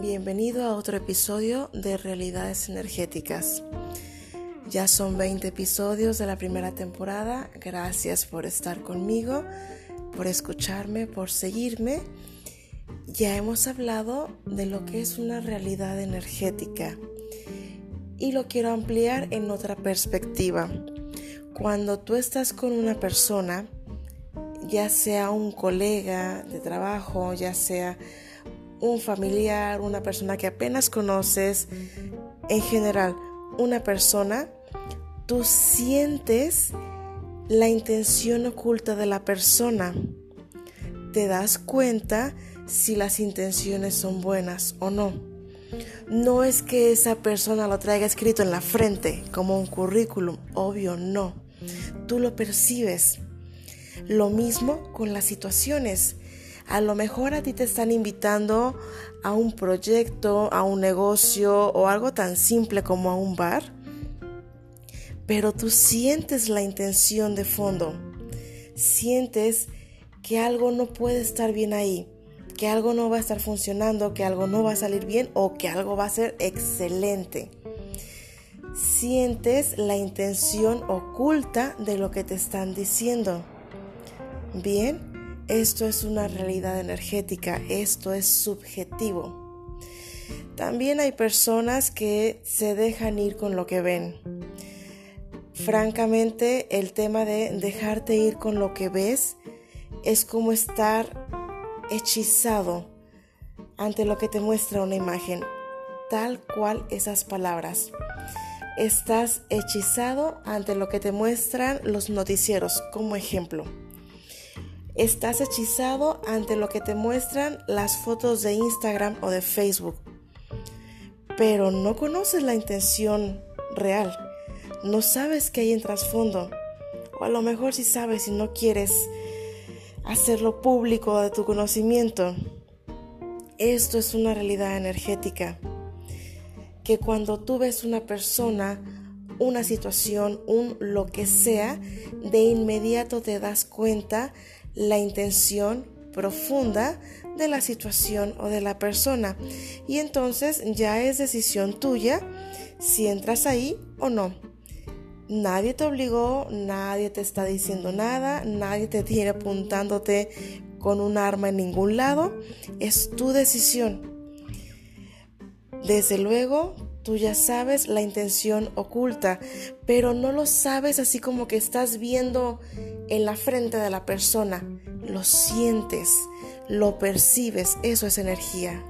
bienvenido a otro episodio de Realidades Energéticas. Ya son 20 episodios de la primera temporada. Gracias por estar conmigo, por escucharme, por seguirme. Ya hemos hablado de lo que es una realidad energética y lo quiero ampliar en otra perspectiva. Cuando tú estás con una persona, ya sea un colega de trabajo, ya sea un familiar, una persona que apenas conoces, en general, una persona, tú sientes la intención oculta de la persona. Te das cuenta si las intenciones son buenas o no. No es que esa persona lo traiga escrito en la frente como un currículum, obvio no. Tú lo percibes. Lo mismo con las situaciones. A lo mejor a ti te están invitando a un proyecto, a un negocio o algo tan simple como a un bar, pero tú sientes la intención de fondo, sientes que algo no puede estar bien ahí, que algo no va a estar funcionando, que algo no va a salir bien o que algo va a ser excelente. Sientes la intención oculta de lo que te están diciendo. Bien, esto es una realidad energética, esto es subjetivo. También hay personas que se dejan ir con lo que ven. Francamente, el tema de dejarte ir con lo que ves es como estar hechizado ante lo que te muestra una imagen, tal cual esas palabras. Estás hechizado ante lo que te muestran los noticieros, como ejemplo. Estás hechizado ante lo que te muestran las fotos de Instagram o de Facebook, pero no conoces la intención real, no sabes qué hay en trasfondo, o a lo mejor si sabes y no quieres hacerlo público de tu conocimiento. Esto es una realidad energética, que cuando tú ves una persona, una situación, un lo que sea, de inmediato te das cuenta la intención profunda de la situación o de la persona. Y entonces ya es decisión tuya si entras ahí o no. Nadie te obligó, nadie te está diciendo nada, nadie te tiene apuntándote con un arma en ningún lado. Es tu decisión. Desde luego, tú ya sabes la intención oculta, pero no lo sabes así como que estás viendo en la frente de la persona, lo sientes, lo percibes, eso es energía.